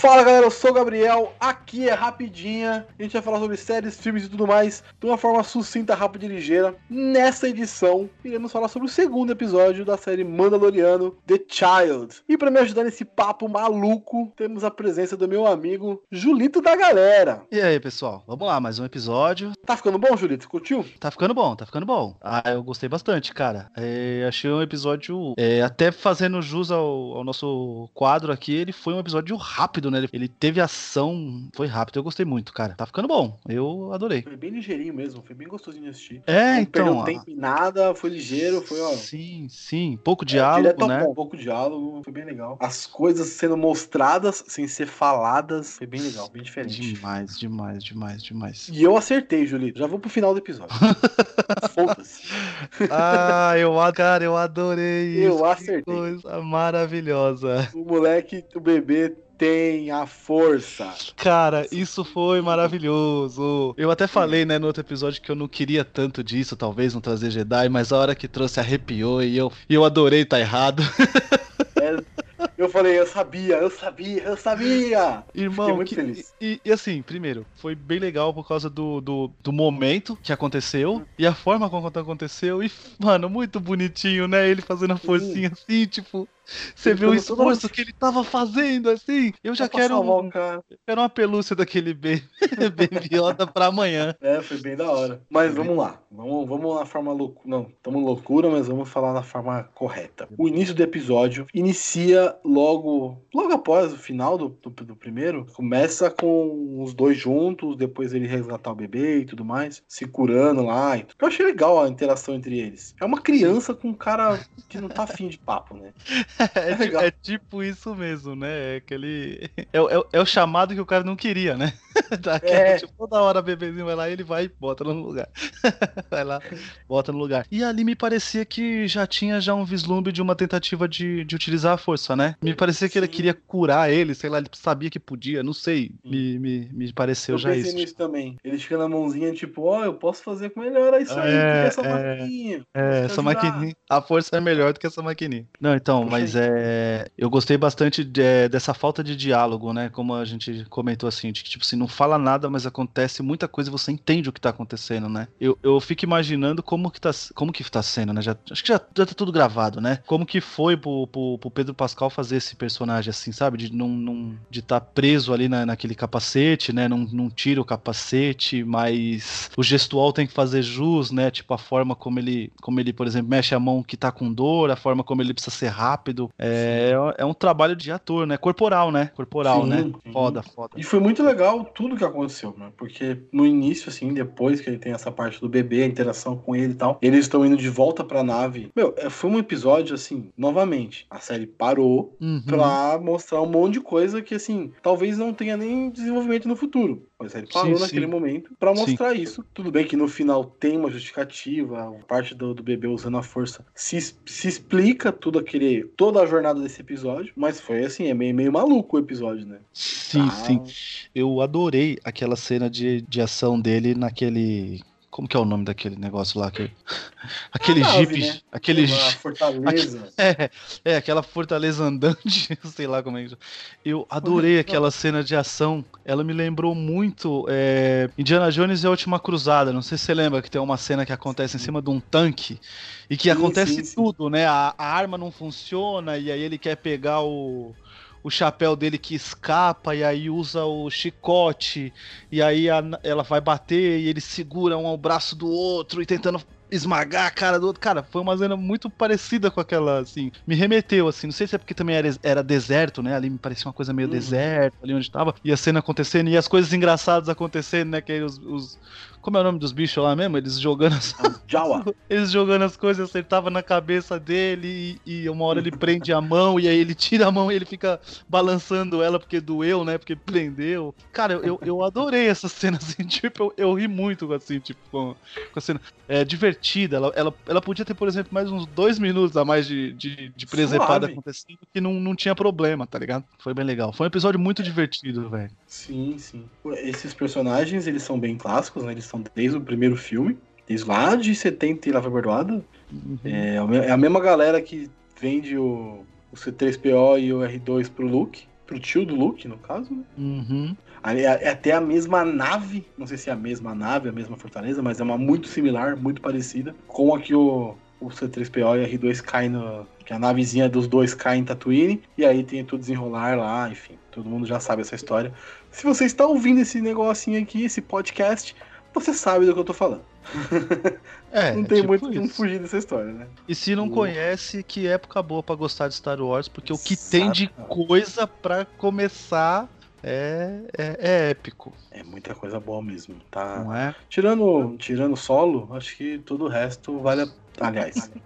Fala galera, eu sou o Gabriel, aqui é Rapidinha, a gente vai falar sobre séries, filmes e tudo mais de uma forma sucinta, rápida e ligeira. Nessa edição, iremos falar sobre o segundo episódio da série Mandaloriano, The Child. E para me ajudar nesse papo maluco, temos a presença do meu amigo Julito da galera. E aí pessoal, vamos lá, mais um episódio. Tá ficando bom, Julito? Curtiu? Tá ficando bom, tá ficando bom. Ah, eu gostei bastante, cara. É, achei um episódio, é, até fazendo jus ao, ao nosso quadro aqui, ele foi um episódio rápido rápido, né? Ele teve ação, foi rápido. Eu gostei muito, cara. Tá ficando bom. Eu adorei. Foi bem ligeirinho mesmo, foi bem gostosinho de assistir. É, não então. Não tempo em nada, foi ligeiro, foi, ó. Sim, sim. Pouco é, diálogo, né? Bom, pouco diálogo, foi bem legal. As coisas sendo mostradas sem ser faladas, foi bem legal, bem diferente. Demais, demais, demais, demais. E eu acertei, Julito. Já vou pro final do episódio. Foda-se. ah, eu, cara, eu adorei eu isso. Eu acertei. Que coisa maravilhosa. O moleque, o bebê tem a força. Cara, isso foi maravilhoso. Eu até falei, né, no outro episódio que eu não queria tanto disso, talvez não trazer Jedi, mas a hora que trouxe arrepiou e eu, eu adorei tá errado. É, eu falei, eu sabia, eu sabia, eu sabia. Irmão, que, feliz. E, e, assim, primeiro, foi bem legal por causa do, do, do momento que aconteceu e a forma como aconteceu. E, mano, muito bonitinho, né? Ele fazendo a forcinha assim, tipo. Você viu o esforço que ele tava fazendo, assim? Eu já quero, um, quero uma pelúcia daquele Baby Yoda pra amanhã. É, foi bem da hora. Mas vamos lá. Vamos, vamos na forma loucura. Não, estamos loucura, mas vamos falar na forma correta. O início do episódio inicia logo logo após o final do, do, do primeiro. Começa com os dois juntos, depois ele resgatar o bebê e tudo mais, se curando lá. Eu achei legal a interação entre eles. É uma criança com um cara que não tá afim de papo, né? É, é, é, tipo isso mesmo, né? É aquele. É, é, é, o chamado que o cara não queria, né? é. tipo, toda hora o bebezinho vai lá e ele vai e bota no lugar. vai lá, bota no lugar. E ali me parecia que já tinha já um vislumbre de uma tentativa de, de utilizar a força, né? Me parecia que Sim. ele queria curar ele, sei lá, ele sabia que podia, não sei. Me, me, me pareceu eu já isso. Eu pensei nisso também. Ele fica na mãozinha, tipo, ó, oh, eu posso fazer com melhor isso aí, é, essa maquininha. É, essa maquininha. A força é melhor do que essa maquininha. Não, então, mas mas é, eu gostei bastante de, é, dessa falta de diálogo, né? Como a gente comentou assim, de que tipo assim, não fala nada, mas acontece muita coisa e você entende o que tá acontecendo, né? Eu, eu fico imaginando como que tá, como que tá sendo, né? Já, acho que já, já tá tudo gravado, né? Como que foi pro, pro, pro Pedro Pascal fazer esse personagem assim, sabe? De não, não de estar tá preso ali na, naquele capacete, né? Não, não tira o capacete, mas o gestual tem que fazer jus, né? Tipo a forma como ele, como ele, por exemplo, mexe a mão que tá com dor, a forma como ele precisa ser rápido rápido. É, é um trabalho de ator, né? Corporal, né? Corporal, sim, né? Sim. Foda, foda. E foi muito legal tudo que aconteceu, né? Porque no início, assim, depois que ele tem essa parte do bebê, a interação com ele e tal, eles estão indo de volta pra nave. Meu, é, foi um episódio, assim, novamente, a série parou uhum. pra mostrar um monte de coisa que, assim, talvez não tenha nem desenvolvimento no futuro. Mas ele parou sim, naquele sim. momento para mostrar sim. isso. Tudo bem que no final tem uma justificativa, parte do, do bebê usando a força se, se explica tudo aquele. toda a jornada desse episódio. Mas foi assim, é meio, meio maluco o episódio, né? Sim, ah. sim. Eu adorei aquela cena de, de ação dele naquele como que é o nome daquele negócio lá? Que... Aquele nave, jeep. Né? Aquele fortaleza. É, é, aquela fortaleza andante, sei lá como é que. Eu adorei aquela cena de ação. Ela me lembrou muito é, Indiana Jones e a Última Cruzada. Não sei se você lembra que tem uma cena que acontece em cima de um tanque e que sim, acontece sim, tudo, sim. né? A, a arma não funciona e aí ele quer pegar o o chapéu dele que escapa e aí usa o chicote e aí a, ela vai bater e ele segura um ao braço do outro e tentando esmagar a cara do outro. Cara, foi uma cena muito parecida com aquela, assim. Me remeteu, assim. Não sei se é porque também era, era deserto, né? Ali me parecia uma coisa meio uhum. deserto, ali onde tava. E a cena acontecendo e as coisas engraçadas acontecendo, né? Que aí os, os como é o nome dos bichos lá mesmo? Eles jogando as. Jawa. Eles jogando as coisas, acertava na cabeça dele e, e, uma hora ele prende a mão e aí ele tira a mão e ele fica balançando ela porque doeu, né? Porque prendeu. Cara, eu, eu adorei essa cena, assim, tipo, eu, eu ri muito, assim, tipo, com, com a cena. É divertida. Ela, ela, ela podia ter, por exemplo, mais uns dois minutos a mais de, de, de presepada acontecendo que não, não tinha problema, tá ligado? Foi bem legal. Foi um episódio muito divertido, velho. Sim, sim. Esses personagens, eles são bem clássicos, né? Eles são desde o primeiro filme, desde lá de 70 e lá foi Bordoada. Uhum. É, é, a mesma galera que vende o, o C3PO e o R2 pro Luke. pro tio do Luke, no caso, né? Uhum. É, é até a mesma nave, não sei se é a mesma nave, a mesma fortaleza, mas é uma muito similar, muito parecida, com a que o, o C3PO e a R2 caem no. Que a navezinha dos dois cai em Tatooine, e aí tem tudo desenrolar lá, enfim, todo mundo já sabe essa história. Se você está ouvindo esse negocinho aqui, esse podcast, você sabe do que eu tô falando. É, não tem tipo muito como fugir dessa história, né? E se não O- conhece, que época boa pra gostar de Star Wars, porque o que tem de coisa pra começar é, é, é épico, É muita coisa boa mesmo, tá? não é? Tirando, tirando solo, acho que todo o resto vale a... Aliás,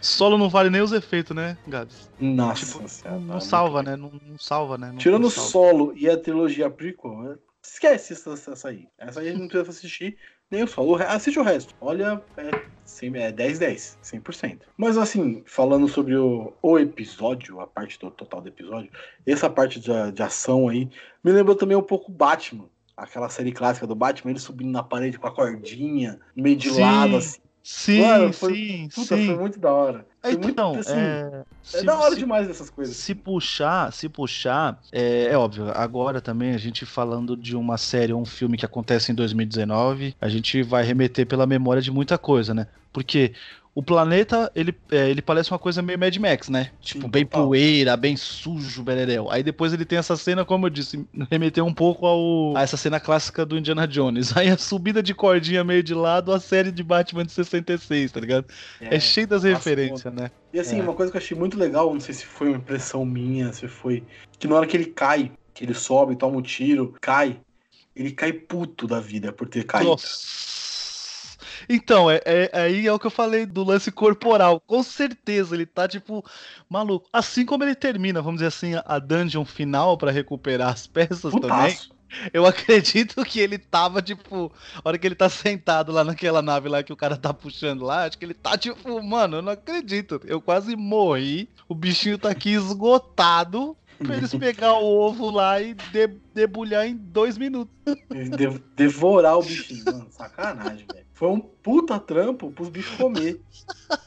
Solo não vale nem os efeitos, né, Gabs? nossa Tipo, senhora, não, não salva, né? Não, não salva, né? Não- Tirando salva. solo e a trilogia prequel, é- esquece essa, essa aí. Essa aí não precisa assistir nem o solo. Assiste o resto. Olha, é, é 10-10, 100%. Mas assim, falando sobre o, o episódio, a parte do total do episódio, essa parte de, de ação aí, me lembrou também um pouco Batman. Aquela série clássica do Batman, ele subindo na parede com a cordinha, meio de Sim, lado, assim. Sim, Mano, foi- sim, Puta, sim. foi muito da hora. Foi Então, muito, assim, é, é se- da hora se- demais essas coisas. Se puxar, se puxar, é, é óbvio, agora também a gente falando de uma série ou um filme que acontece em 2019, a gente vai remeter pela memória de muita coisa, né? Porque o planeta, ele, é, ele parece uma coisa meio Mad Max, né? Tipo, Sim, bem total. poeira, bem sujo, bereréu. Aí depois ele tem essa cena, como eu disse, remeteu um pouco ao, a essa cena clássica do Indiana Jones. Aí a subida de cordinha meio de lado, a série de Batman de 66, tá ligado? É, cheio das referências, né? E assim, É. uma coisa que eu achei muito legal, não sei se foi uma impressão minha, se foi. Que na hora que ele cai, que ele sobe, toma um tiro, cai, ele cai puto da vida por ter caído. Nossa. Então, é, é- aí é o que eu falei do lance corporal. Com certeza, ele tá, tipo, maluco. Assim como ele termina, vamos dizer assim, a dungeon final pra recuperar as peças também. Putaço. Eu acredito que ele tava, tipo, a hora que ele tá sentado lá naquela nave lá que o cara tá puxando lá, acho que ele tá, tipo, mano, eu não acredito. Eu quase morri. O bichinho tá aqui esgotado. Pra eles pegar o ovo lá e de- debulhar em dois minutos. De- devorar o bichinho, mano. Sacanagem, velho. Foi um puta trampo pros bichos comer.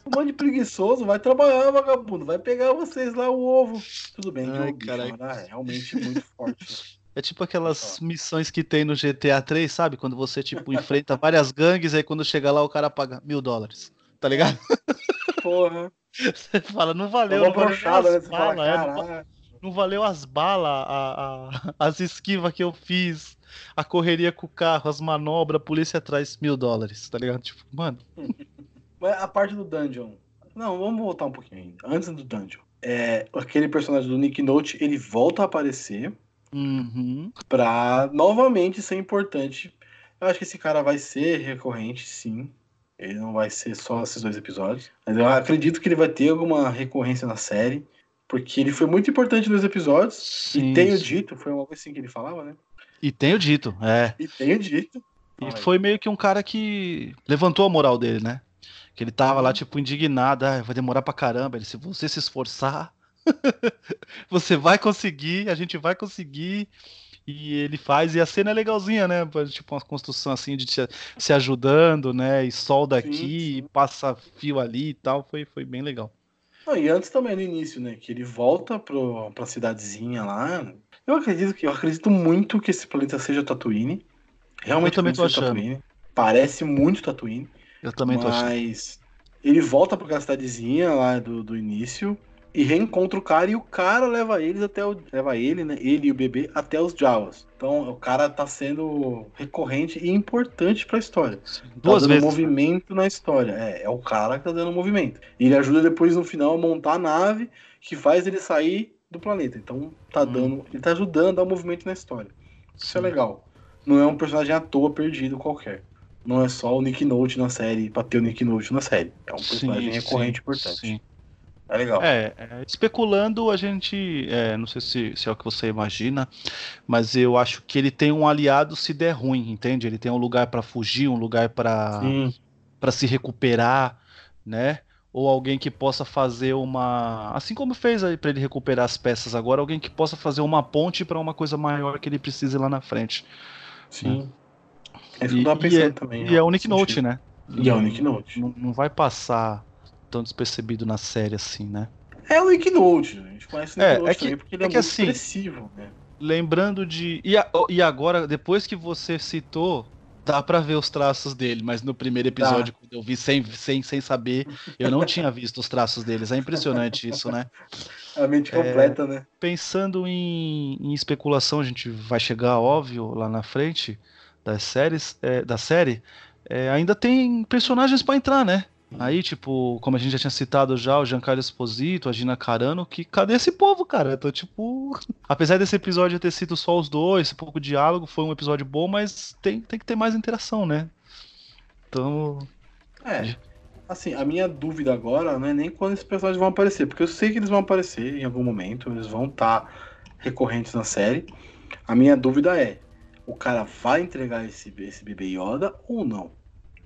Um monte de preguiçoso, vai trabalhar, vagabundo. Vai pegar vocês lá o ovo. Tudo bem, que Ai, o bicho era realmente muito forte. É tipo aquelas missões que tem no GTA 3, sabe? Quando você, tipo, enfrenta várias gangues, aí quando chega lá o cara paga mil dólares. Tá ligado? Porra. Você fala, não valeu, não valeu brochada, né? as fala, balas, é, não, não valeu as balas, as esquivas que eu fiz, a correria com o carro, as manobras, a polícia atrás, mil dólares, tá ligado? Tipo, mano, Mas a parte do dungeon. Não, vamos voltar um pouquinho ainda. Antes do dungeon. É, aquele personagem do Nick Note, ele volta a aparecer uhum, pra novamente ser importante. Eu acho que esse cara vai ser recorrente, sim. Ele não vai ser só esses dois episódios. Mas eu acredito que ele vai ter alguma recorrência na série. Porque ele foi muito importante nos episódios. sim, e tenho sim. dito, foi uma coisa assim que ele falava, né? E tenho dito, é. E tenho dito. E aí. foi meio que um cara que levantou a moral dele, né? Que ele tava lá, tipo, indignado. Ah, vai demorar pra caramba. Ele, se você se esforçar, você vai conseguir, a gente vai conseguir. E ele faz, e a cena é legalzinha, né? Tipo, uma construção assim de te- se ajudando, né? E solda Sim, aqui, sim. passa fio ali e tal. Foi, foi bem legal. Não, e antes também no início, né? Que ele volta pro, pra cidadezinha lá. Eu acredito que eu acredito muito que esse planeta seja Tatooine. Realmente Eu também tô parece achando. Tatooine. Parece muito Tatooine. Eu também tô achando. mas ele volta pra aquela cidadezinha lá do, do início e reencontra o cara e o cara leva eles até o. Leva ele, né? Ele e o bebê até os Jawas. Então o cara tá sendo recorrente e importante pra história. Duas tá dando vezes. movimento na história. É, é o cara que tá dando movimento. E ele ajuda depois no final a montar a nave que faz ele sair do planeta. Então tá Hum. dando. Ele tá ajudando a dar movimento na história. Isso é Sim. legal. Não é um personagem à toa perdido qualquer. Não é só o Nick Note na série pra ter o Nick Note na série. É um personagem Sim, recorrente sim, importante. sim. É legal. É, é, especulando, a gente. é, não sei se, se é o que você imagina, mas eu acho que ele tem um aliado se der ruim, entende? Ele tem um lugar pra fugir, um lugar Sim. para se recuperar, né? Ou alguém que possa fazer uma. Assim como fez aí pra ele recuperar as peças agora, alguém que possa fazer uma ponte pra uma coisa maior que ele precise lá na frente. Sim. É isso que E, eu tava e é, também. e é o Nick Note, né? E é o Nick Note. Não, não vai passar tão despercebido na série assim, né? É o Nick Note. A gente conhece o Nick É, Note é que- também porque ele é é, que muito assim- expressivo, né? Lembrando de. E, a- e agora, depois que você citou, dá pra ver os traços dele, mas no primeiro episódio, quando eu vi sem, sem, sem saber, eu não tinha visto os traços deles. É impressionante isso, né? A mente completa, né? Pensando em, em especulação, a gente vai chegar, óbvio, lá na frente das séries, é, da série. é, ainda tem personagens pra entrar, né? Aí, tipo, como a gente já tinha citado já, o Giancarlo Esposito, a Gina Carano, que cadê esse povo, cara? Eu tô tipo. Apesar desse episódio ter sido só os dois, pouco diálogo, foi um episódio bom, mas tem, tem que ter mais interação, né? Então. É. Assim, a minha dúvida agora não é nem quando esses personagens vão aparecer, porque eu sei que eles vão aparecer em algum momento, eles vão estar recorrentes na série. A minha dúvida é: o cara vai entregar esse, esse bebê Yoda ou não?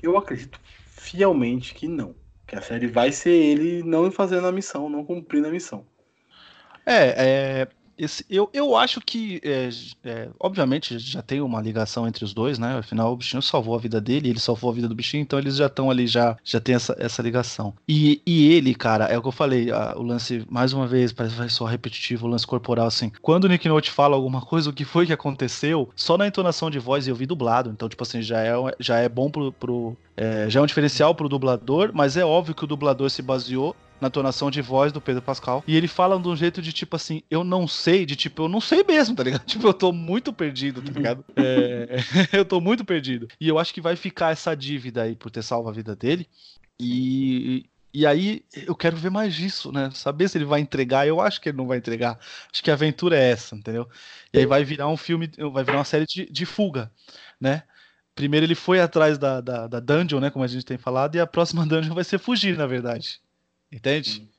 Eu acredito fielmente que não. Que a série vai ser ele não fazendo a missão, não cumprindo a missão. É, é, esse, eu, eu acho que, é, é, obviamente, já tem uma ligação entre os dois, né? Afinal, o bichinho salvou a vida dele, ele salvou a vida do bichinho, então eles já estão ali, já, já tem essa, essa ligação. E, e ele, cara, é o que eu falei, a- o lance, mais uma vez, parece vai só repetitivo, o lance corporal, assim. Quando o Nick Note fala alguma coisa, o que foi que aconteceu, só na entonação de voz eu vi dublado, então, tipo assim, já é, já é bom pro. pro é, já é um diferencial pro dublador, mas é óbvio que o dublador se baseou na tonação de voz do Pedro Pascal. E ele fala de um jeito de tipo assim, eu não sei, de tipo, eu não sei mesmo, tá ligado? Tipo, eu tô muito perdido, tá ligado? É, eu tô muito perdido. E eu acho que vai ficar essa dívida aí por ter salvo a vida dele. E, e aí eu quero ver mais disso, né? Saber se ele vai entregar. Eu acho que ele não vai entregar. Acho que a aventura é essa, entendeu? E aí vai virar um filme, vai virar uma série de, de fuga, né? Primeiro ele foi atrás da, da, da dungeon, né? Como a gente tem falado, e a próxima dungeon vai ser fugir, na verdade. Entende?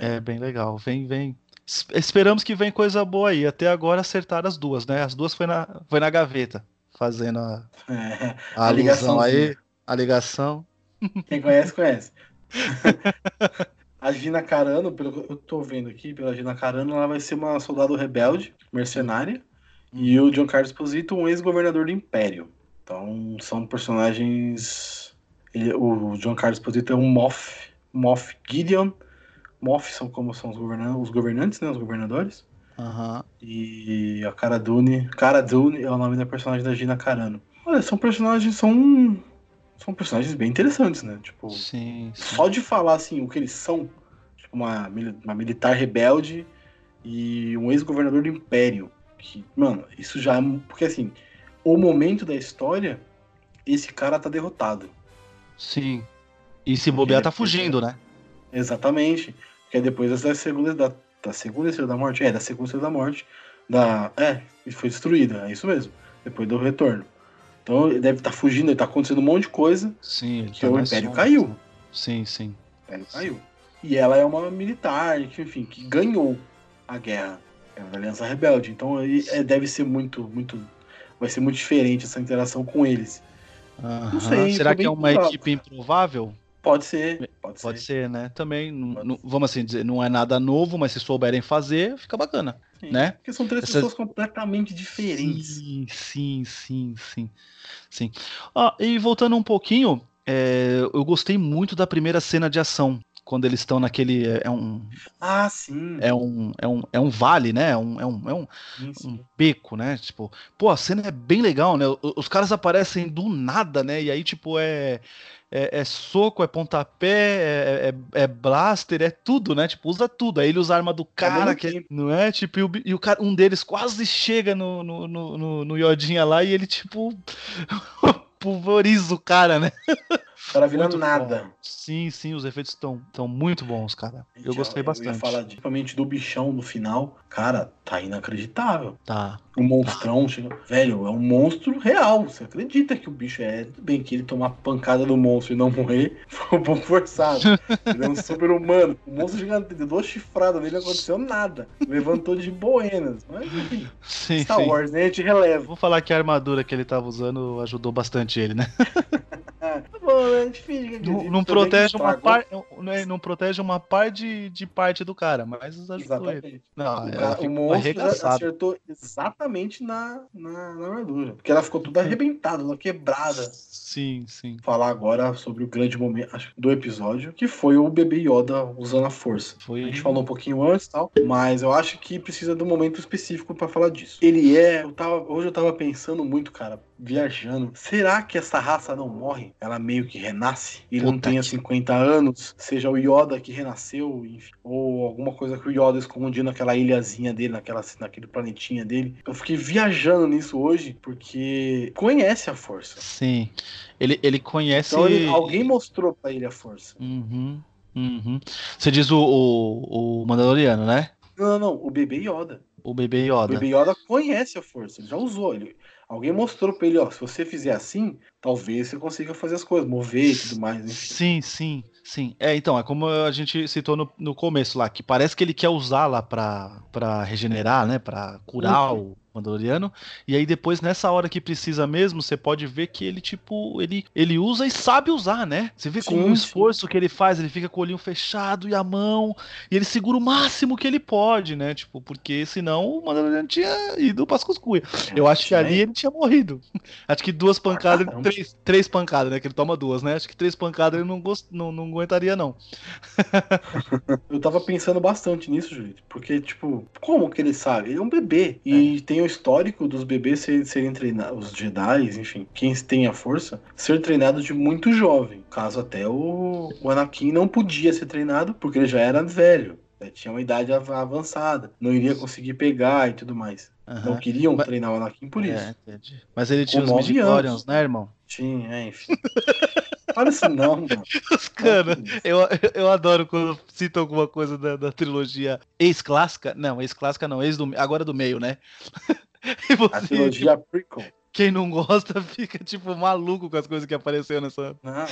É bem legal. Vem, vem. Es- Esperamos que vem coisa boa aí. Até agora acertaram as duas, né? As duas foi na, foi na gaveta, fazendo a, É, a, A ligaçãozinha. aí, a ligação. Quem conhece, conhece. a Gina Carano, pelo que eu tô vendo aqui, pela Gina Carano, ela vai ser uma soldado rebelde, mercenária, e o John Carlos Esposito, um ex-governador do Império. Então, são personagens. ele- o John Carlos Esposito é um Moff, Moff Gideon. Moff são como são os, governan os governantes, né? Os governadores. Aham. E a Cara Dune. Cara Dune é o nome da personagem da Gina Carano. Olha, são personagens. São. São personagens bem interessantes, né? Tipo, Sim, sim. só de falar assim o que eles são, tipo uma, uma militar rebelde e um ex-governador do Império. Que, mano, isso já é. Porque assim, o momento da história, esse cara tá derrotado. Sim. E se bobear, tá fugindo, né? Exatamente. Porque depois da segunda. Da, da segunda estrela da morte. É, da segunda estrela da morte. Da, é, e foi destruída, é isso mesmo. Depois do retorno. Então ele deve estar fugindo, ele tá acontecendo um monte de coisa. Sim, ele Que tá o Império sombras, caiu. Sim, sim. O Império caiu. E ela é uma militar, que, enfim, que ganhou a guerra. É uma aliança rebelde. Então aí, é, deve ser muito, muito. Vai ser muito diferente essa interação com eles. Aham. sei, Será que é uma equipe improvável? Pode ser, pode, Pode ser. ser, né? Também, não- vamos assim dizer, não é nada novo, mas se souberem fazer, fica bacana, Sim. né? Porque são três Essas- pessoas completamente diferentes. Sim, sim, sim, sim. sim. Ah, e voltando um pouquinho, é, eu gostei muito da primeira cena de ação. Quando eles estão naquele. É um, Ah, sim. é um, é um, é um vale, né? É um, é um, é um, sim, sim. um beco, né? Tipo, pô, a cena é bem legal, né? Os caras aparecem do nada, né? E aí, tipo, é. É, é soco, é pontapé, é, é, é blaster, é tudo, né? Tipo, usa tudo. Aí ele usa a arma do cara, mesmo que é- não é? Tipo, e, o, e o cara, um deles quase chega no, no, no, no, no Yodinha lá e ele, tipo, pulveriza o cara, né? O cara vira Muito nada. bom. Sim, sim, os efeitos estão tão muito bons, cara. Eu Gente, gostei Eu bastante. ia falar de- principalmente do bichão no final. Cara, tá inacreditável. Tá. O monstrão chega. Velho, é um monstro real. Você acredita que o bicho é. Tudo bem que ele tomar pancada do monstro e não morrer foi um pouco forçado. ele é um super humano. O monstro gigante deu duas chifradas nele não aconteceu nada. Levantou de boenas. Mas enfim. Sim, Star sim. Wars, né? A gente releva. Vou falar que a armadura que ele tava usando ajudou bastante ele, né? Ah, tá bom, né? Não, protege uma parte, né, não protege uma par de, de parte do cara, mas ajudou Exatamente. ele. Não, O, ela cara- o ficou monstro acertou exatamente na, na, na armadura. Porque ela ficou toda arrebentada, toda quebrada. Sim, sim. Falar agora sobre o grande momento acho, do episódio, que foi o bebê Yoda usando a força. Foi A gente falou um pouquinho antes e tal, mas eu acho que precisa de um momento específico pra falar disso. Ele é. Eu tava, hoje eu tava pensando muito, cara, viajando. Será que essa raça não morre? Ela meio que renasce? Ele não tenha que- 50 anos, seja o Yoda que renasceu, enfim, ou alguma coisa que o Yoda escondia naquela ilhazinha dele, naquela, naquele planetinha dele. Eu fiquei viajando nisso hoje, porque conhece a força. Sim. Ele, ele conhece. Então ele- alguém mostrou pra ele a força. Uhum, uhum. Você diz o, o, o Mandaloriano, né? Não, não, não, o bebê Yoda. O bebê O Yoda. Baby Yoda conhece a força, ele já usou. Ele... Alguém mostrou pra ele, ó, se você fizer assim, talvez você consiga fazer as coisas, mover e tudo mais. Sim, sim, sim. É, então, é como a gente citou no, no começo lá, que parece que ele quer usá-la pra, pra regenerar, né? Pra curar o Mandaloriano. E aí depois, nessa hora que precisa mesmo, você pode ver que ele, tipo, ele, ele usa e sabe usar, né? Você vê como Sim, o esforço que ele faz, ele fica com o olhinho fechado e a mão, e ele segura o máximo que ele pode, né? Tipo, porque senão o Mandaloriano tinha ido pras cuscuias. Eu acho que ali ele tinha morrido. Acho que duas pancadas, três, três pancadas, né? Que ele toma duas, né? Acho que três pancadas ele não, gost... não, não aguentaria, não. Eu tava pensando bastante nisso, Julito, porque, tipo, como que ele sabe? Ele é um bebê. E tem o histórico dos bebês serem, serem treinados, os Jedi, enfim, quem tem a força, ser treinado de muito jovem. Caso até o, o Anakin não podia ser treinado, porque ele já era velho. né, Tinha uma idade av- avançada, não iria conseguir pegar e tudo mais. Não Aham. queriam Mas- treinar o Anakin por isso. É. Mas ele tinha Com os anos. né, irmão? Tinha, é, enfim. Fala isso não, mano. Os cara, eu, eu adoro quando citam alguma coisa da, da trilogia ex-clássica. Não, ex-clássica não, ex do, agora do meio, né? E A você, trilogia prequel. quem não gosta fica, tipo, maluco com as coisas que apareceram nessa. Não,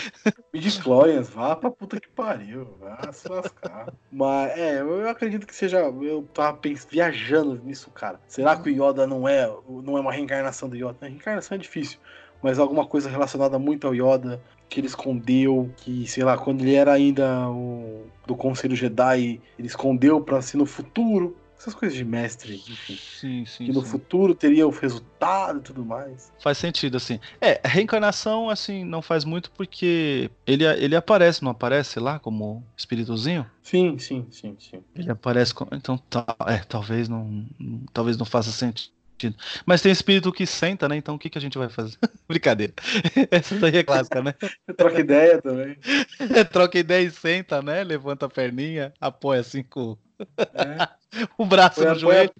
Midichlorians, vá pra puta que pariu, vá se lascar. Mas, é, eu acredito que seja, eu tava pens- viajando nisso, cara. Será que o Yoda não é, não é uma reencarnação do Yoda? A reencarnação é difícil, mas alguma coisa relacionada muito ao Yoda, que ele escondeu, que, sei lá, quando ele era ainda o do Conselho Jedi, ele escondeu pra ser no futuro. Essas coisas de mestre, enfim. Sim, sim. Que no sim. futuro teria o resultado e tudo mais. Faz sentido, assim. É, reencarnação, assim, não faz muito porque ele, ele aparece, não aparece lá como espíritozinho? Sim, sim, sim, sim. Ele aparece com. Então, tá, é, talvez não- Talvez não faça sentido. Mas tem espírito que senta, né? Então o que, que a gente vai fazer? Brincadeira. Essa daí é clássica, né? Troca ideia também. Troca ideia e senta, né? Levanta a perninha, apoia assim com É. o braço Foi no apoia- joelho.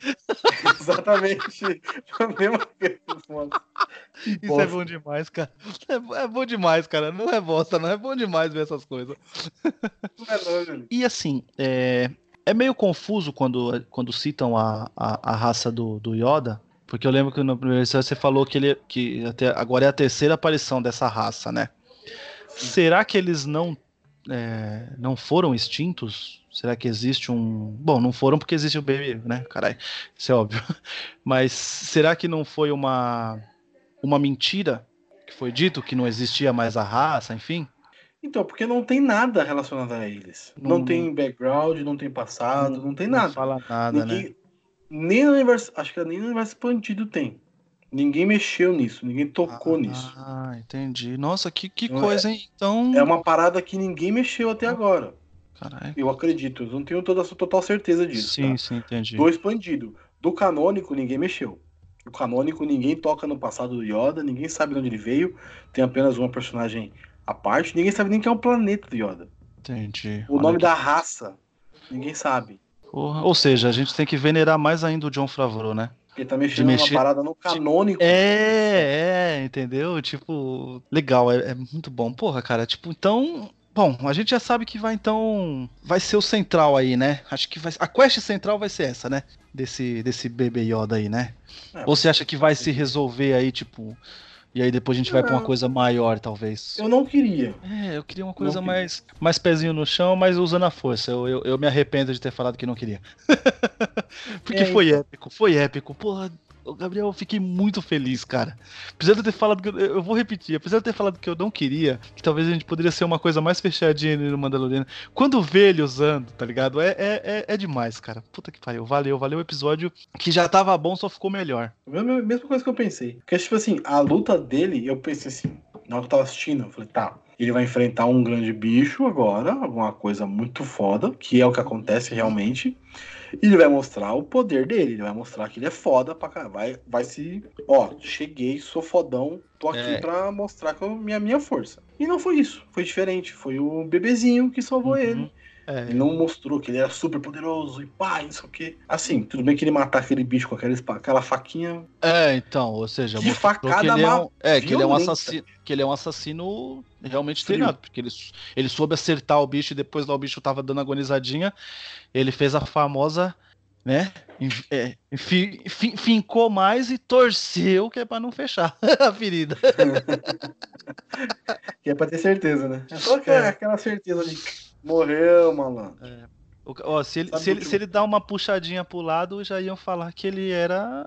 Exatamente. A mesma coisa, mano. Que Isso é bosta. bom demais, cara. É, é bom demais, cara. Não é bosta, não é bom demais ver essas coisas. Não é não. E assim, é, é meio confuso quando, quando citam a, a, a raça do, do Yoda, porque eu lembro que no primeiro episódio você falou que ele que até agora é a terceira aparição dessa raça, né? Será que eles não é, não foram extintos? Será que existe um. Bom, não foram porque existe o Baby, né? Caralho, isso é óbvio. Mas será que não foi uma, uma mentira que foi dito que não existia mais a raça, enfim? Então, porque não tem nada relacionado a eles. Não, Não- tem background, não tem passado, não, tem nada. Não fala nada, né? Nem no universo. Acho que nem no universo expandido tem. Ninguém mexeu nisso, ninguém tocou nisso. Ah, entendi. Nossa, que, que Não é- coisa, hein? Então. É uma parada que ninguém mexeu até agora. Caralho. Eu acredito. Eu não tenho toda a total certeza disso. Sim, tá? sim, entendi. Do expandido. Do canônico, ninguém mexeu. O canônico, ninguém toca no passado do Yoda, ninguém sabe de onde ele veio. Tem apenas uma personagem à parte. Ninguém sabe nem que é o planeta do Yoda. Entendi. O Olha nome que da raça, ninguém sabe. Porra. Ou seja, a gente tem que venerar mais ainda o John Favreau, né? Porque tá mexendo mexer- numa parada no canônico. É, é, entendeu? Tipo, legal, é, é muito bom. Porra, cara, tipo, então. Bom, a gente já sabe que vai então. Vai ser o central aí, né? Acho que vai. A quest central vai ser essa, né? Desse, desse bebê Yoda aí, né? É, Ou você acha que vai se resolver aí, tipo. E aí depois a gente vai pra uma coisa maior, talvez. Eu não queria. É, eu queria uma coisa queria. mais, mais pezinho no chão, mas usando a força. Eu, eu, eu me arrependo de ter falado que não queria. Porque É, foi épico, foi épico. Porra, Gabriel, eu fiquei muito feliz, cara. Apesar de eu ter falado que eu, eu, vou repetir, apesar de eu ter falado que eu não queria, que talvez a gente poderia ser uma coisa mais fechadinha no Mandaloriano. Quando vê ele usando, tá ligado? É, é, é, é demais, cara. Puta que pariu. Valeu, valeu o episódio que já tava bom, só ficou melhor. Mesma, coisa que eu pensei. Porque, tipo assim, a luta dele, eu pensei assim, na hora que eu tava assistindo, eu falei, tá, ele vai enfrentar um grande bicho agora, alguma coisa muito foda, que é o que acontece realmente. E ele vai mostrar o poder dele, ele vai mostrar que ele é foda pra caralho. Vai, vai se. Ó, cheguei, sou fodão, tô aqui é. pra mostrar que eu, minha, minha força. E não foi isso, foi diferente. Foi o bebezinho que salvou uhum. ele. É. Ele não mostrou que ele era super poderoso e pá, isso aqui. Assim, tudo bem que ele matar aquele bicho com aquela, aquela faquinha. É, então, ou seja, que facada que ele é, um, é que ele é um assassino, que ele é um assassino realmente Frio. treinado, porque ele, ele soube acertar o bicho e depois lá o bicho tava dando agonizadinha. Ele fez a famosa né? É, fincou mais e torceu que é para não fechar a ferida. que é para ter certeza, né? É só aquela, é. aquela certeza de morreu, malandro. É. Ó, se, ele, se, ele, se ele dá uma puxadinha pro lado, já iam falar que ele era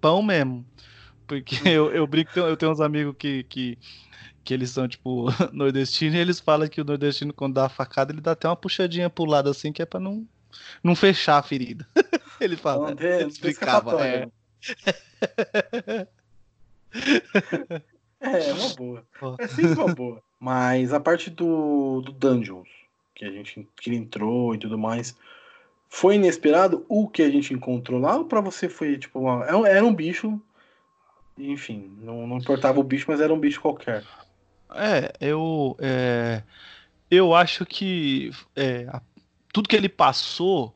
bom mesmo. Porque eu, eu brinco, eu tenho uns amigos que, que, que eles são, tipo, nordestinos, e eles falam que o nordestino, quando dá a facada, ele dá até uma puxadinha pro lado assim, que é pra não não fechar a ferida. ele fala. Não, ele explicava. É. é, é uma boa. É sempre uma boa. Mas a parte do, do Dungeons, que a gente que entrou e tudo mais, foi inesperado o que a gente encontrou lá ou pra você foi tipo uma, é era um bicho, enfim, não, não importava o bicho, mas era um bicho qualquer. É, eu é, eu acho que é, tudo que ele passou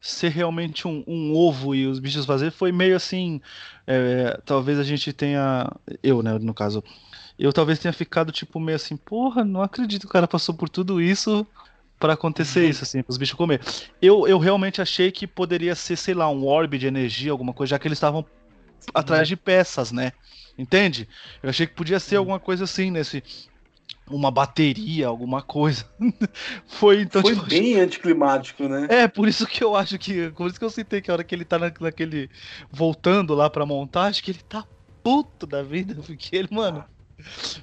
ser realmente um, um, ovo e os bichos fazer foi meio assim. É, talvez a gente tenha. Eu, né, no caso. Eu talvez tenha ficado tipo meio assim, porra, não acredito que o cara passou por tudo isso para acontecer uhum. isso, assim, os bichos comer. Eu, eu realmente achei que poderia ser, sei lá, um orbe de energia, alguma coisa, já que eles estavam atrás de peças, né? Entende? Eu achei que podia ser alguma coisa assim, nesse uma bateria, alguma coisa. Foi então Foi tipo, bem acho... anticlimático, né? É, por isso que eu acho que. Por isso que eu citei que a hora que ele tá na, naquele. voltando lá pra montagem, que ele tá puto da vida, porque ele, mano.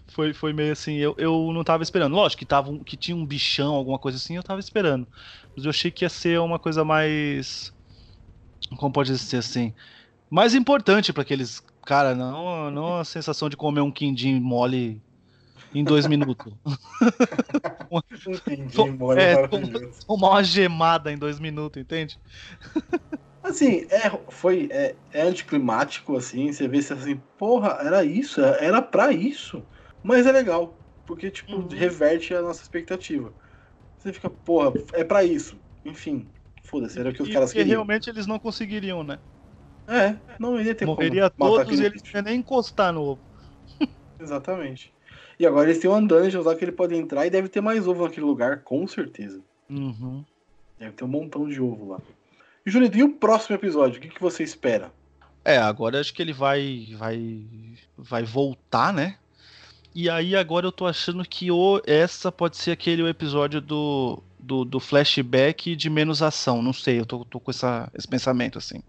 Foi, foi meio assim, eu, eu não tava esperando. Lógico que, tava, que tinha um bichão, alguma coisa assim, eu tava esperando. Mas eu achei que ia ser uma coisa mais. Como pode ser assim? Mais importante para aqueles. Cara, não, não a sensação de comer um quindim mole em dois minutos. Entendi, mole é, tomar uma gemada em dois minutos, entende? Assim, é, foi, é, é anticlimático, assim, você vê se assim, porra, era isso, era pra isso. Mas é legal, porque, tipo, uhum. reverte a nossa expectativa. Você fica, porra, é pra isso. Enfim, foda-se, era o que os e, caras queriam. realmente eles não conseguiriam, né? É, não iria ter Morreria como todos e eles não iam nem encostar no ovo. Exatamente. E agora eles têm uma dungeon lá que ele pode entrar e deve ter mais ovo naquele lugar, com certeza. Uhum. Deve ter um montão de ovo lá. E, Julito, e o próximo episódio? O que, que você espera? É, agora acho que ele vai, vai, vai voltar, né? E aí agora eu tô achando que o, essa pode ser aquele episódio do, do, do flashback de menos ação. Não sei, eu tô, tô com essa, esse pensamento assim.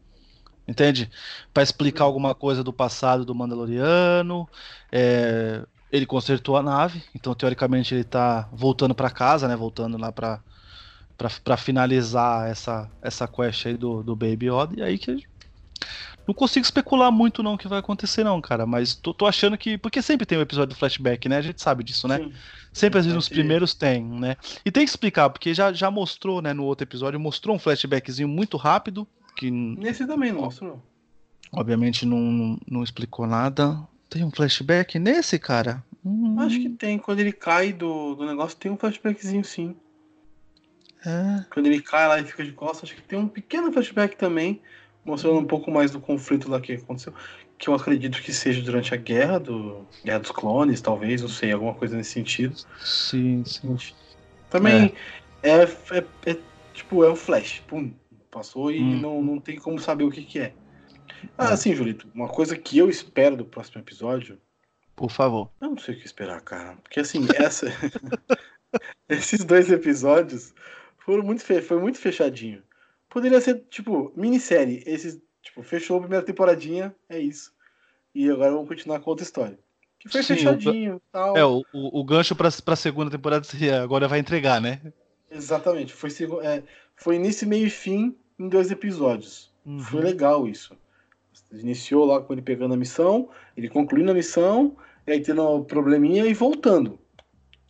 Entende? Para explicar alguma coisa do passado do Mandaloriano, é, ele consertou a nave, então teoricamente ele tá voltando para casa, né? Voltando lá para para finalizar essa essa quest aí do, do Baby Yoda. E aí que não consigo especular muito não o que vai acontecer não, cara, mas tô, tô achando que porque sempre tem o um episódio do flashback, né? A gente sabe disso, né? Sim. Sempre às vezes nos primeiros tem, né? E tem que explicar, porque já, já mostrou, né, no outro episódio, mostrou um flashbackzinho muito rápido, que Nesse também não mostrou. Obviamente não, não, não explicou nada. Tem um flashback nesse, cara? Hum. Acho que tem. Quando ele cai do, do negócio, tem um flashbackzinho sim. É. Quando ele cai lá e fica de costas, acho que tem um pequeno flashback também, mostrando um pouco mais do conflito lá que aconteceu. Que eu acredito que seja durante a guerra do. Guerra dos clones, talvez, não sei, alguma coisa nesse sentido. Sim, sim. Também é, é, é, é tipo, é um flash. Pum, passou e hum. não, não tem como saber o que, que é. Ah, é. sim, Julito. Uma coisa que eu espero do próximo episódio. Por favor. Eu não sei o que esperar, cara. Porque assim, essa... esses dois episódios foram muito fe... foi muito fechadinho. Poderia ser, tipo, minissérie. Esses, Tipo, fechou a primeira temporadinha, é isso. E agora vamos continuar com outra história. Que foi Sim, fechadinho o, tal. É, o, o, o gancho pra, pra segunda temporada seria agora vai entregar, né? Exatamente. Foi, é, foi início, meio e fim em dois episódios. Uhum. Foi legal isso. Iniciou lá com ele pegando a missão, ele concluindo a missão, e aí tendo um probleminha e voltando.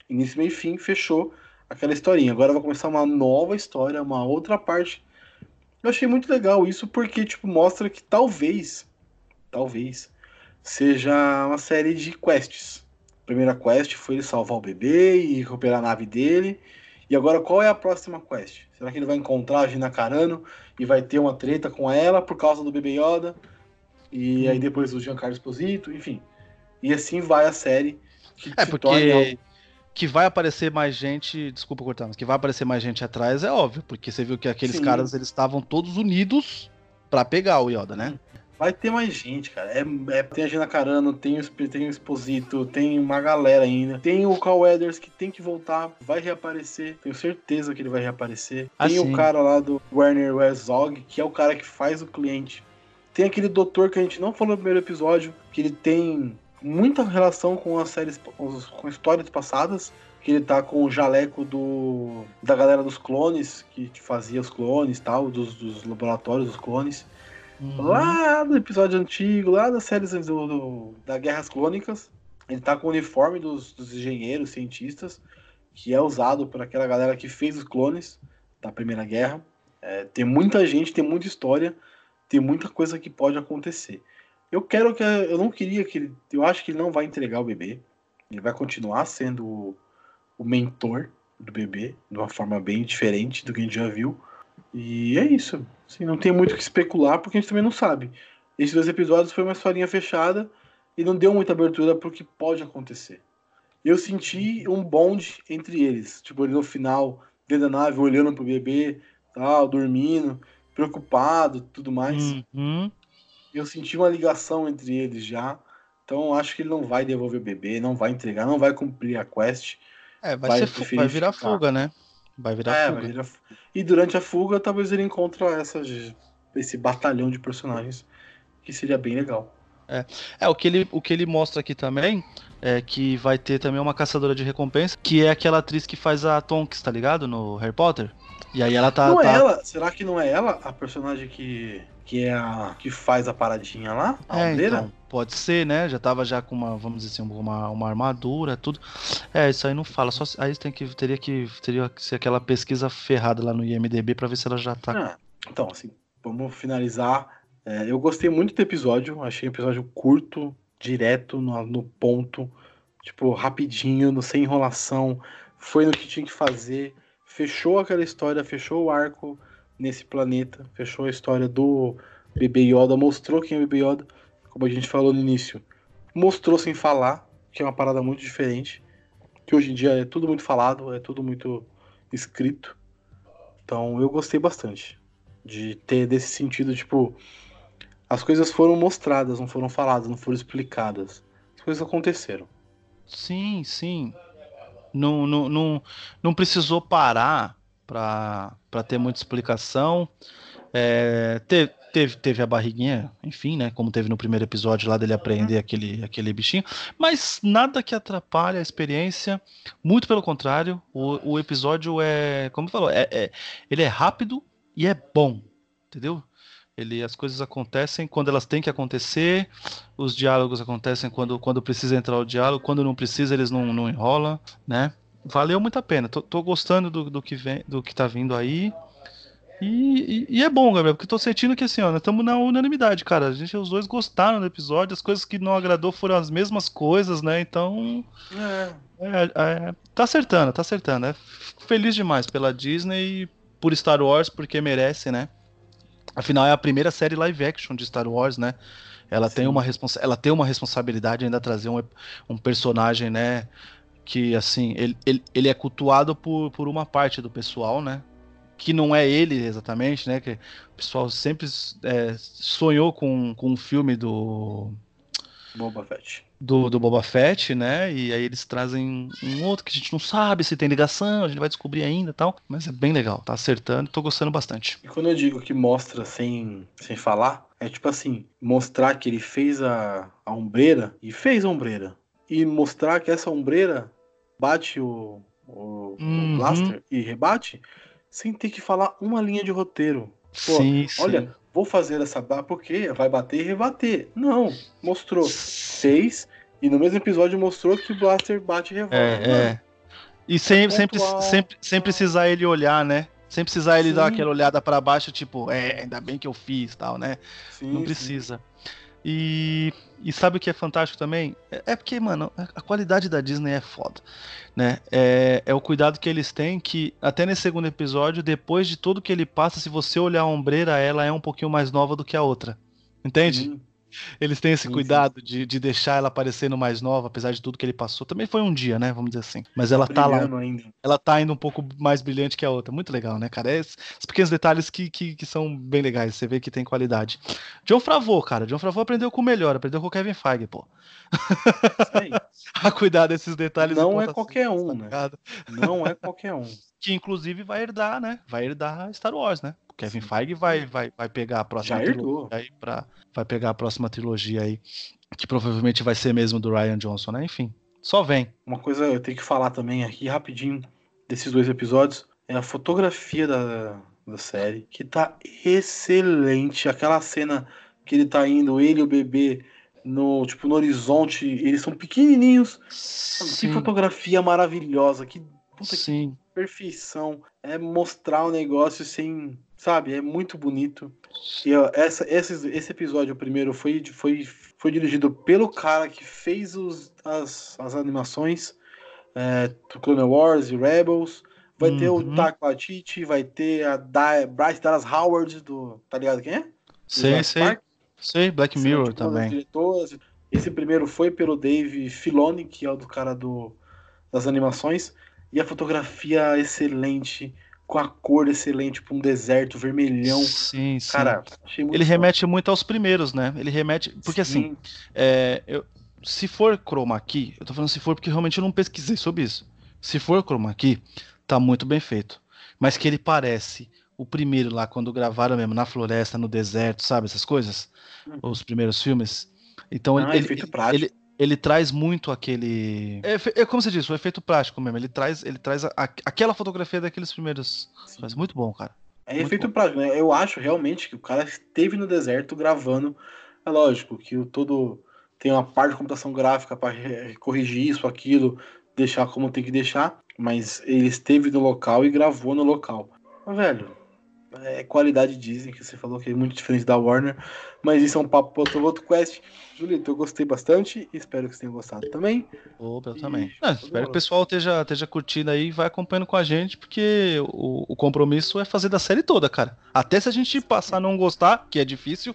Início, meio e fim, fechou aquela historinha. Agora vai começar uma nova história, uma outra parte. Eu achei muito legal isso porque, tipo, mostra que talvez, talvez, seja uma série de quests. A primeira quest foi ele salvar o bebê e recuperar a nave dele. E agora qual é a próxima quest? Será que ele vai encontrar a Gina Carano e vai ter uma treta com ela por causa do bebê Yoda? E hum. aí depois o Giancarlo Esposito, enfim. E assim vai a série. é porque que vai aparecer mais gente, desculpa cortar, mas que vai aparecer mais gente atrás é óbvio, porque você viu que aqueles Sim. caras eles estavam todos unidos para pegar o Yoda, né? Vai ter mais gente, cara. É, é, tem a Gina Carano, tem o, tem o Exposito, tem uma galera ainda. Tem o Carl Weathers que tem que voltar, vai reaparecer. Tenho certeza que ele vai reaparecer. Ah, tem sim. o cara lá do Werner Herzog, que é o cara que faz o cliente. Tem aquele doutor que a gente não falou no primeiro episódio, que ele tem muita relação com as séries, com histórias passadas. Que ele tá com o jaleco do da galera dos clones, que fazia os clones tal, dos, dos laboratórios dos clones. Uhum. Lá do episódio antigo, lá das séries do, do, da Guerras Clônicas. Ele tá com o uniforme dos, dos engenheiros, cientistas, que é usado por aquela galera que fez os clones da Primeira Guerra. É, tem muita gente, tem muita história, tem muita coisa que pode acontecer. Eu quero que. Eu não queria que ele. Eu acho que ele não vai entregar o bebê. Ele vai continuar sendo o, o mentor do bebê, de uma forma bem diferente do que a gente já viu. E é isso. Assim, não tem muito o que especular, porque a gente também não sabe. Esses dois episódios foi uma historinha fechada e não deu muita abertura para o que pode acontecer. Eu senti um bonde entre eles. Tipo, ele no final, dentro da nave, olhando pro bebê, tal, dormindo, preocupado, tudo mais. Uhum. Eu senti uma ligação entre eles já. Então acho que ele não vai devolver o bebê, não vai entregar, não vai cumprir a quest. É, vai, vai, ser, vai virar ficar. fuga, né? Vai virar é, fuga. Vai virar... E durante a fuga, talvez ele encontre essas, esse batalhão de personagens, que seria bem legal. É, é o, que ele, o que ele mostra aqui também é que vai ter também uma caçadora de recompensa, que é aquela atriz que faz a Tonks, tá ligado? No Harry Potter. E aí ela tá. Não é tá... é ela? Será que não é ela a personagem que que é a que faz a paradinha lá, a é, então, pode ser, né? Já tava já com uma, vamos dizer assim, uma, uma armadura, tudo. É, isso aí não fala, só aí tem que teria que teria que ser aquela pesquisa ferrada lá no IMDb para ver se ela já tá. Ah, então, assim, vamos finalizar. É, eu gostei muito do episódio, achei um episódio curto, direto no, no ponto, tipo, rapidinho, no, sem enrolação, foi no que tinha que fazer, fechou aquela história, fechou o arco nesse planeta, fechou a história do bebê Yoda, mostrou quem é o bebê Yoda, como a gente falou no início, mostrou sem falar, que é uma parada muito diferente, que hoje em dia é tudo muito falado, é tudo muito escrito. Então eu gostei bastante de ter desse sentido, tipo, as coisas foram mostradas, não foram faladas, não foram explicadas. As coisas aconteceram. Sim, sim. Não, não, não, não precisou parar para ter muita explicação. É, teve, teve, teve a barriguinha, enfim, né? Como teve no primeiro episódio lá dele aprender uhum. aquele, aquele bichinho, mas nada que atrapalhe a experiência. Muito pelo contrário, o, o episódio é, como falou, é, é, ele é rápido e é bom, entendeu? Ele, as coisas acontecem quando elas têm que acontecer, os diálogos acontecem quando, quando precisa entrar o diálogo, quando não precisa eles não, não enrolam, né? Valeu muito a pena. Tô, tô gostando do, do, que vem, do que tá vindo aí. E, e, e, é bom, Gabriel, porque tô sentindo que assim, ó, nós estamos na unanimidade, cara. A gente, os dois gostaram do episódio, as coisas que não agradou foram as mesmas coisas, né? Então. É. É, é, tá acertando, tá acertando. É feliz demais pela Disney e por Star Wars, porque merece, né? Afinal, é a primeira série live action de Star Wars, né? Ela, tem uma, responsa ela tem uma responsabilidade ainda trazer um, um personagem, né? Que assim ele, ele, ele é cultuado por, por uma parte do pessoal, né? Que não é ele exatamente, né? Que o pessoal sempre é, sonhou com, com um filme do Boba Fett. Do, do Boba Fett, né? E aí eles trazem um outro que a gente não sabe se tem ligação, a gente vai descobrir ainda e tal. Mas é bem legal, tá acertando, tô gostando bastante. E quando eu digo que mostra sem, sem falar, é tipo assim, mostrar que ele fez a, a ombreira e fez a ombreira. E mostrar que essa ombreira bate o, o, Uhum. o blaster e rebate sem ter que falar uma linha de roteiro. Pô, sim, sim. Olha, vou fazer essa barra porque vai bater e rebater. Não, mostrou. Fez e no mesmo episódio mostrou que o blaster bate e revolve. É, é. E sem, sem, pre- pontual. sem, sem precisar ele olhar, né? Sem precisar ele Sim. dar aquela olhada pra baixo, tipo, é, ainda bem que eu fiz tal, né? Sim, Não sim. E, e sabe o que é fantástico também? É, é porque, mano, a qualidade da Disney é foda, né? É, é o cuidado que eles têm que, até nesse segundo episódio, depois de tudo que ele passa, se você olhar a ombreira, ela é um pouquinho mais nova do que a outra. Entende? Sim. Eles têm esse cuidado de, de deixar ela parecendo mais nova, apesar de tudo que ele passou. Também foi um dia, né? Vamos dizer assim. Mas ela tá lá, ainda. ela tá indo um pouco mais brilhante que a outra. Muito legal, né, cara? É esses pequenos detalhes que, que, que são bem legais. Você vê que tem qualidade. John Favreau, cara. John Favreau aprendeu com o melhor. Aprendeu com o Kevin Feige, pô. A cuidar desses detalhes. Não é qualquer um, tá né? Não é qualquer um. Que inclusive vai herdar, né? Vai herdar Star Wars, né? Kevin Feige vai, vai, vai pegar a próxima Já trilogia aí pra, vai pegar a próxima trilogia aí. Que provavelmente vai ser mesmo do Ryan Johnson, né? Enfim. Só vem. Uma coisa eu tenho que falar também aqui rapidinho desses dois episódios é a fotografia da, da série, que tá excelente. Aquela cena que ele tá indo, ele e o bebê, no, tipo, no horizonte, eles são pequenininhos. Mano, Que Sim. fotografia maravilhosa, que puta que Sim. perfeição. É mostrar o negócio sem. Sabe? É muito bonito. E ó, essa, esse, esse episódio, o primeiro, foi, foi, foi dirigido pelo cara que fez os, as, as animações é, do Clone Wars e Rebels. Vai ter o Uhum. Taika Waititi, vai ter a da Bryce Dallas Howard do. Tá ligado quem é? Sei, sei. Park. Sei, Black São, Mirror tipo, também. Esse primeiro foi pelo Dave Filoni, que é o do cara do, das animações. E a fotografia excelente, com a cor excelente, pra um deserto vermelhão. Sim, sim. Cara, achei muito ele foda. remete muito aos primeiros, né? Ele remete. Porque assim, Sim, é, eu- se for chroma key, eu tô falando se for porque realmente eu não pesquisei sobre isso. Se for chroma key, tá muito bem feito. Mas que ele parece o primeiro lá, quando gravaram mesmo, na floresta, no deserto, sabe? Essas coisas. Uhum. Os primeiros filmes. Então Ah, ele, efeito ele, prático. ele, ele traz muito aquele. É, é como você disse, o efeito prático mesmo. Ele traz, ele traz a- a- aquela fotografia daqueles primeiros. sim. Mas muito bom, cara. É muito efeito bom. prático, né? Eu acho realmente que o cara esteve no deserto gravando. É lógico que o todo tem uma parte de computação gráfica para corrigir isso, aquilo, deixar como tem que deixar, mas ele esteve no local e gravou no local. Mas, velho, é qualidade Disney, que você falou que é muito diferente da Warner, mas isso é um papo para outro, outro quest. Julito, eu gostei bastante, espero que vocês tenham gostado também. Opa, eu E- também. Não, espero que bom. o pessoal esteja, esteja curtindo aí e vai acompanhando com a gente, porque o, o compromisso é fazer da série toda, cara. Até se a gente passar a não gostar, que é difícil,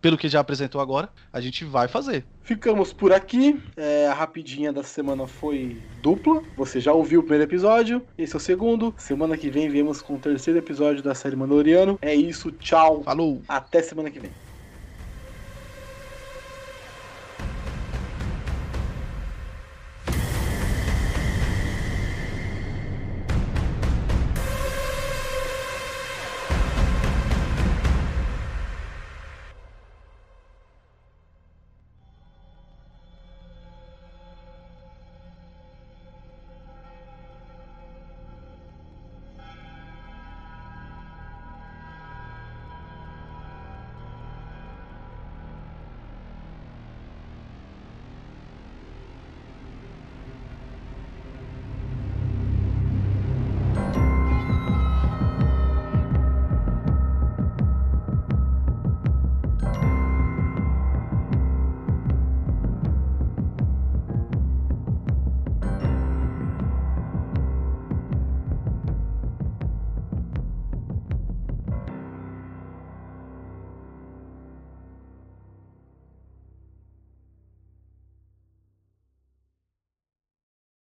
pelo que já apresentou agora, a gente vai fazer. Ficamos por aqui. É, a rapidinha da semana foi dupla. Você já ouviu o primeiro episódio, esse é o segundo. Semana que vem viemos com o terceiro episódio da série Mandaloriano. É isso, tchau. Falou! Até semana que vem.